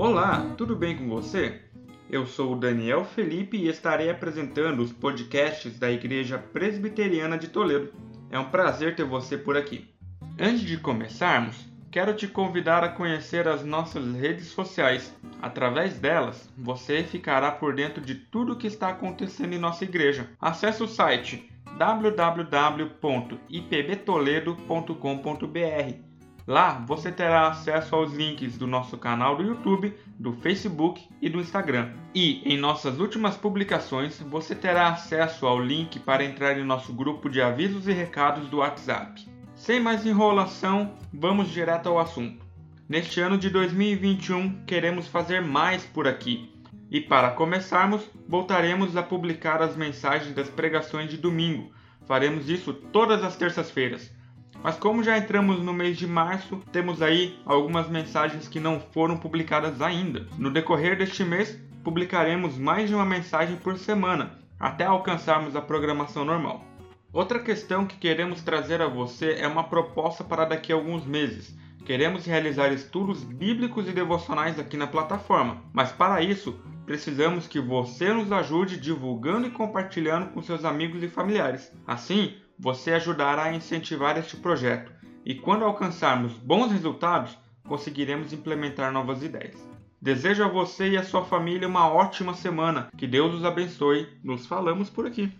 Olá, tudo bem com você? Eu sou o Daniel Felipe e estarei apresentando os podcasts da Igreja Presbiteriana de Toledo. É um prazer ter você por aqui. Antes de começarmos, quero te convidar a conhecer as nossas redes sociais. Através delas, você ficará por dentro de tudo o que está acontecendo em nossa igreja. Acesse o site www.ipbtoledo.com.br Lá você terá acesso aos links do nosso canal do YouTube, do Facebook e do Instagram. E em nossas últimas publicações você terá acesso ao link para entrar em nosso grupo de avisos e recados do WhatsApp. Sem mais enrolação, vamos direto ao assunto. Neste ano de 2021 queremos fazer mais por aqui. E para começarmos, voltaremos a publicar as mensagens das pregações de domingo. Faremos isso todas as terças-feiras mas como já entramos no mês de março, temos aí algumas mensagens que não foram publicadas ainda. No decorrer deste mês, publicaremos mais de uma mensagem por semana, até alcançarmos a programação normal. Outra questão que queremos trazer a você é uma proposta para daqui a alguns meses. Queremos realizar estudos bíblicos e devocionais aqui na plataforma, mas para isso precisamos que você nos ajude divulgando e compartilhando com seus amigos e familiares. Assim, você ajudará a incentivar este projeto e, quando alcançarmos bons resultados, conseguiremos implementar novas ideias. Desejo a você e a sua família uma ótima semana. Que Deus os abençoe. Nos falamos por aqui.